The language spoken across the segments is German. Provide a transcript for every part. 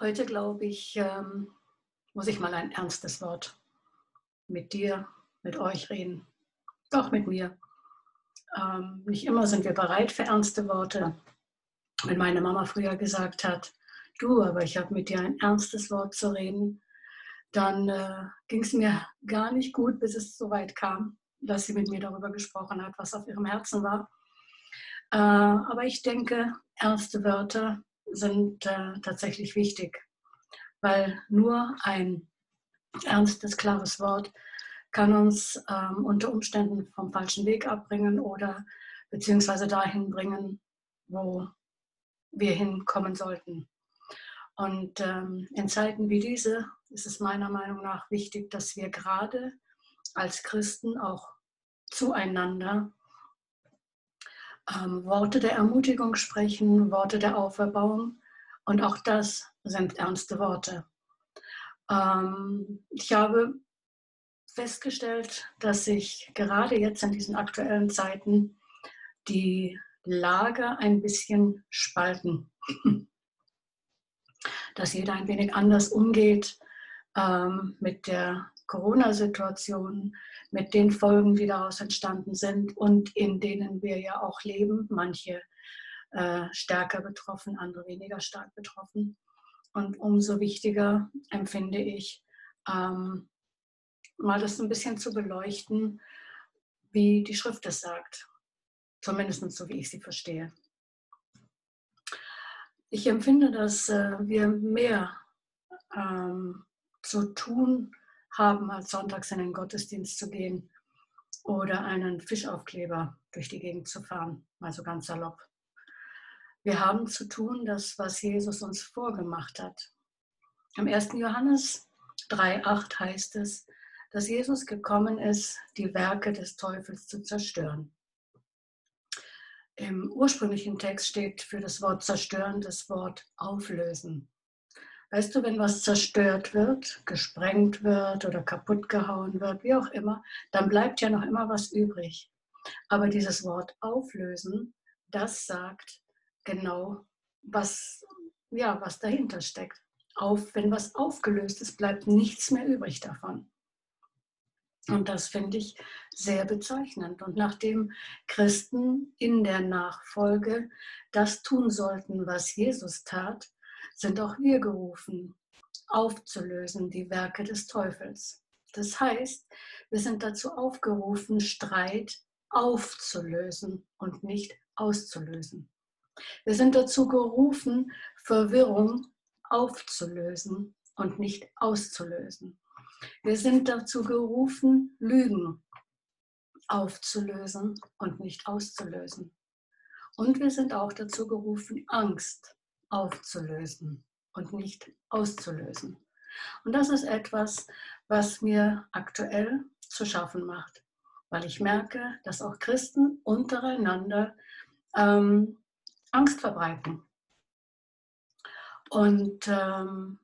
Heute glaube ich, ähm, muss ich mal ein ernstes Wort mit dir, mit euch reden, auch mit mir. Ähm, nicht immer sind wir bereit für ernste Worte. Wenn meine Mama früher gesagt hat, du, aber ich habe mit dir ein ernstes Wort zu reden, dann äh, ging es mir gar nicht gut, bis es so weit kam, dass sie mit mir darüber gesprochen hat, was auf ihrem Herzen war. Äh, aber ich denke, ernste Wörter sind äh, tatsächlich wichtig, weil nur ein ernstes, klares Wort kann uns ähm, unter Umständen vom falschen Weg abbringen oder beziehungsweise dahin bringen, wo wir hinkommen sollten. Und ähm, in Zeiten wie diese ist es meiner Meinung nach wichtig, dass wir gerade als Christen auch zueinander ähm, Worte der Ermutigung sprechen, Worte der Auferbauung. Und auch das sind ernste Worte. Ähm, ich habe festgestellt, dass sich gerade jetzt in diesen aktuellen Zeiten die Lager ein bisschen spalten. Dass jeder ein wenig anders umgeht ähm, mit der Corona-Situation, mit den Folgen, die daraus entstanden sind und in denen wir ja auch leben. Manche äh, stärker betroffen, andere weniger stark betroffen. Und umso wichtiger empfinde ich, ähm, mal das ein bisschen zu beleuchten, wie die Schrift es sagt. Zumindest so, wie ich sie verstehe. Ich empfinde, dass äh, wir mehr ähm, zu tun haben, als sonntags in den Gottesdienst zu gehen oder einen Fischaufkleber durch die Gegend zu fahren, mal so ganz salopp. Wir haben zu tun, das, was Jesus uns vorgemacht hat. Im 1. Johannes 3,8 heißt es, dass Jesus gekommen ist, die Werke des Teufels zu zerstören. Im ursprünglichen Text steht für das Wort zerstören das Wort auflösen. Weißt du, wenn was zerstört wird, gesprengt wird oder kaputt gehauen wird, wie auch immer, dann bleibt ja noch immer was übrig. Aber dieses Wort auflösen, das sagt genau, was, ja, was dahinter steckt. Auf, wenn was aufgelöst ist, bleibt nichts mehr übrig davon. Und das finde ich sehr bezeichnend. Und nachdem Christen in der Nachfolge das tun sollten, was Jesus tat, sind auch wir gerufen, aufzulösen die Werke des Teufels. Das heißt, wir sind dazu aufgerufen, Streit aufzulösen und nicht auszulösen. Wir sind dazu gerufen, Verwirrung aufzulösen und nicht auszulösen. Wir sind dazu gerufen, Lügen aufzulösen und nicht auszulösen. Und wir sind auch dazu gerufen, Angst aufzulösen und nicht auszulösen. Und das ist etwas, was mir aktuell zu schaffen macht, weil ich merke, dass auch Christen untereinander ähm, Angst verbreiten. Und ähm,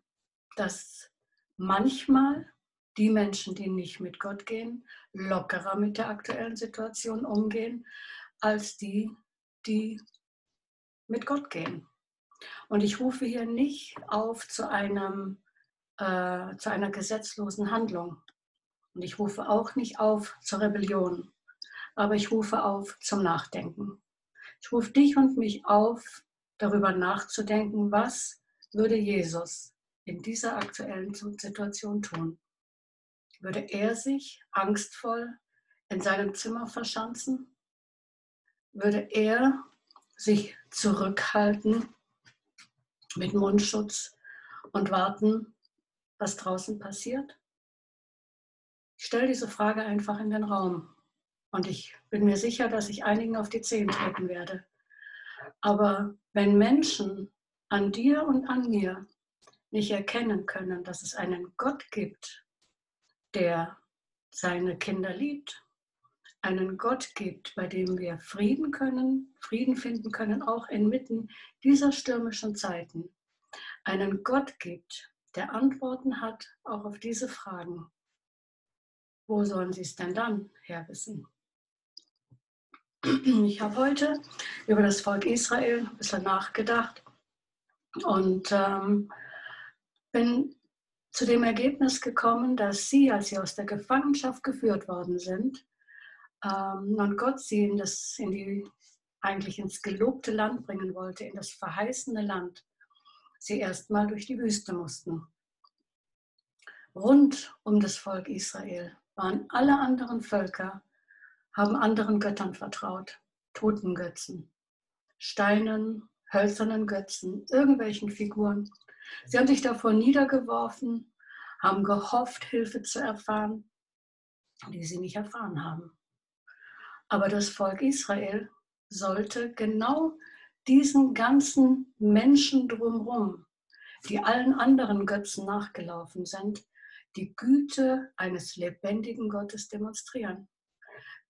dass manchmal die Menschen, die nicht mit Gott gehen, lockerer mit der aktuellen Situation umgehen, als die, die mit Gott gehen. Und ich rufe hier nicht auf zu, einem, äh, zu einer gesetzlosen Handlung. Und ich rufe auch nicht auf zur Rebellion, aber ich rufe auf zum Nachdenken. Ich rufe dich und mich auf, darüber nachzudenken, was würde Jesus in dieser aktuellen Situation tun? Würde er sich angstvoll in seinem Zimmer verschanzen? Würde er sich zurückhalten mit Mundschutz und warten, was draußen passiert? Ich stelle diese Frage einfach in den Raum und ich bin mir sicher, dass ich einigen auf die Zehen treten werde. Aber wenn Menschen an dir und an mir nicht erkennen können, dass es einen Gott gibt, der seine Kinder liebt, einen Gott gibt, bei dem wir Frieden können, Frieden finden können, auch inmitten dieser stürmischen Zeiten, einen Gott gibt, der Antworten hat, auch auf diese Fragen. Wo sollen sie es denn dann herwissen? Ich habe heute über das Volk Israel ein bisschen nachgedacht und ähm, bin zu dem Ergebnis gekommen, dass sie, als sie aus der Gefangenschaft geführt worden sind ähm, und Gott sie in, das, in die, eigentlich ins gelobte Land bringen wollte, in das verheißene Land, sie erstmal durch die Wüste mussten. Rund um das Volk Israel waren alle anderen Völker, haben anderen Göttern vertraut, Totengötzen, Steinen, hölzernen Götzen, irgendwelchen Figuren. Sie haben sich davor niedergeworfen, haben gehofft, Hilfe zu erfahren, die sie nicht erfahren haben. Aber das Volk Israel sollte genau diesen ganzen Menschen drumherum, die allen anderen Götzen nachgelaufen sind, die Güte eines lebendigen Gottes demonstrieren.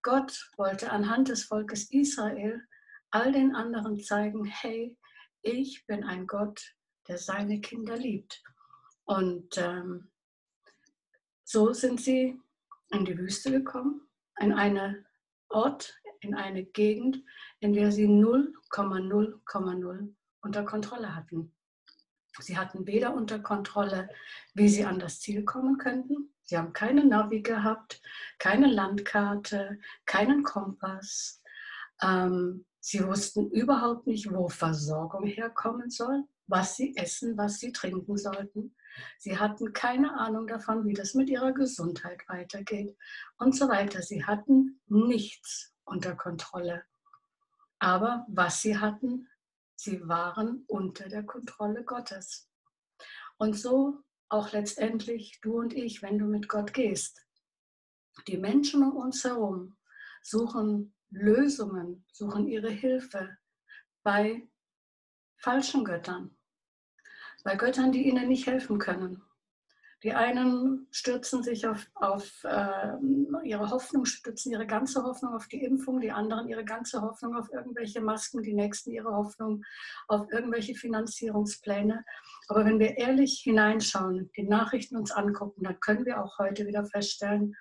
Gott wollte anhand des Volkes Israel all den anderen zeigen, hey, ich bin ein Gott, der seine Kinder liebt. Und ähm, so sind sie in die Wüste gekommen, in einen Ort, in eine Gegend, in der sie 0,0,0 unter Kontrolle hatten. Sie hatten weder unter Kontrolle, wie sie an das Ziel kommen könnten. Sie haben keine Navi gehabt, keine Landkarte, keinen Kompass. Ähm, Sie wussten überhaupt nicht, wo Versorgung herkommen soll, was sie essen, was sie trinken sollten. Sie hatten keine Ahnung davon, wie das mit ihrer Gesundheit weitergeht und so weiter. Sie hatten nichts unter Kontrolle. Aber was sie hatten, sie waren unter der Kontrolle Gottes. Und so auch letztendlich du und ich, wenn du mit Gott gehst. Die Menschen um uns herum suchen Lösungen, suchen ihre Hilfe bei falschen Göttern, bei Göttern, die ihnen nicht helfen können. Die einen stürzen sich auf, auf äh, ihre Hoffnung, stützen ihre ganze Hoffnung auf die Impfung, die anderen ihre ganze Hoffnung auf irgendwelche Masken, die nächsten ihre Hoffnung auf irgendwelche Finanzierungspläne. Aber wenn wir ehrlich hineinschauen, die Nachrichten uns angucken, dann können wir auch heute wieder feststellen,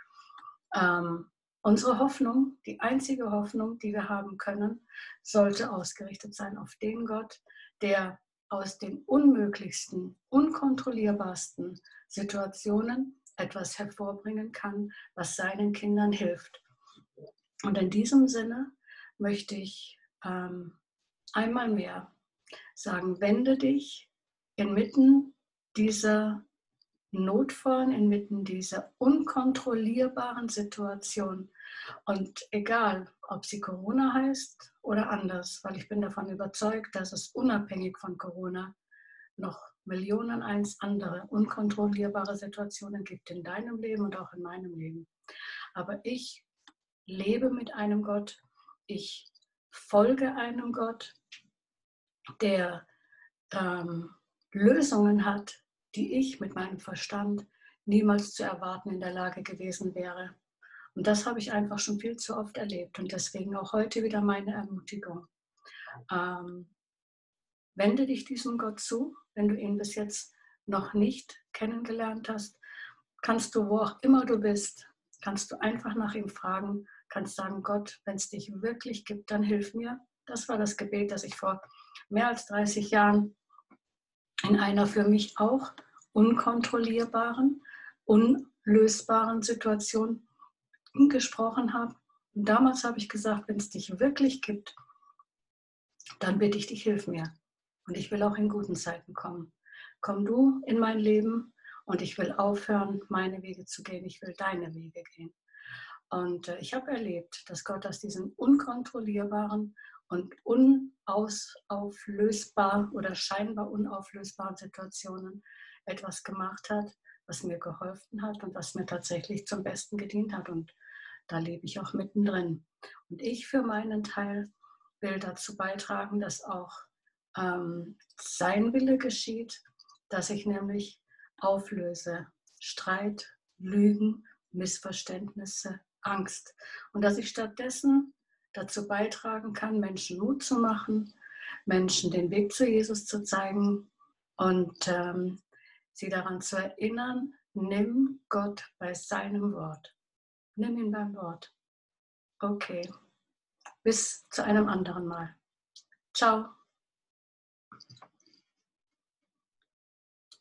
ähm, Unsere Hoffnung, die einzige Hoffnung, die wir haben können, sollte ausgerichtet sein auf den Gott, der aus den unmöglichsten, unkontrollierbarsten Situationen etwas hervorbringen kann, was seinen Kindern hilft. Und in diesem Sinne möchte ich ähm, einmal mehr sagen, wende dich inmitten dieser Notfallen, inmitten dieser unkontrollierbaren Situation. Und egal, ob sie Corona heißt oder anders, weil ich bin davon überzeugt, dass es unabhängig von Corona noch Millionen eins andere unkontrollierbare Situationen gibt in deinem Leben und auch in meinem Leben. Aber ich lebe mit einem Gott, ich folge einem Gott, der ähm, Lösungen hat die ich mit meinem Verstand niemals zu erwarten in der Lage gewesen wäre. Und das habe ich einfach schon viel zu oft erlebt und deswegen auch heute wieder meine Ermutigung. Ähm, wende dich diesem Gott zu, wenn du ihn bis jetzt noch nicht kennengelernt hast. Kannst du, wo auch immer du bist, kannst du einfach nach ihm fragen, kannst sagen, Gott, wenn es dich wirklich gibt, dann hilf mir. Das war das Gebet, das ich vor mehr als 30 Jahren in einer für mich auch unkontrollierbaren, unlösbaren Situation gesprochen habe. Und damals habe ich gesagt, wenn es dich wirklich gibt, dann bitte ich dich, hilf mir. Und ich will auch in guten Zeiten kommen. Komm du in mein Leben und ich will aufhören, meine Wege zu gehen. Ich will deine Wege gehen. Und äh, ich habe erlebt, dass Gott aus diesen unkontrollierbaren und unauflösbar oder scheinbar unauflösbaren Situationen etwas gemacht hat, was mir geholfen hat und was mir tatsächlich zum Besten gedient hat. Und da lebe ich auch mittendrin. Und ich für meinen Teil will dazu beitragen, dass auch ähm, sein Wille geschieht, dass ich nämlich auflöse Streit, Lügen, Missverständnisse, Angst. Und dass ich stattdessen dazu beitragen kann, Menschen Mut zu machen, Menschen den Weg zu Jesus zu zeigen und ähm, sie daran zu erinnern, nimm Gott bei seinem Wort. Nimm ihn beim Wort. Okay. Bis zu einem anderen Mal. Ciao.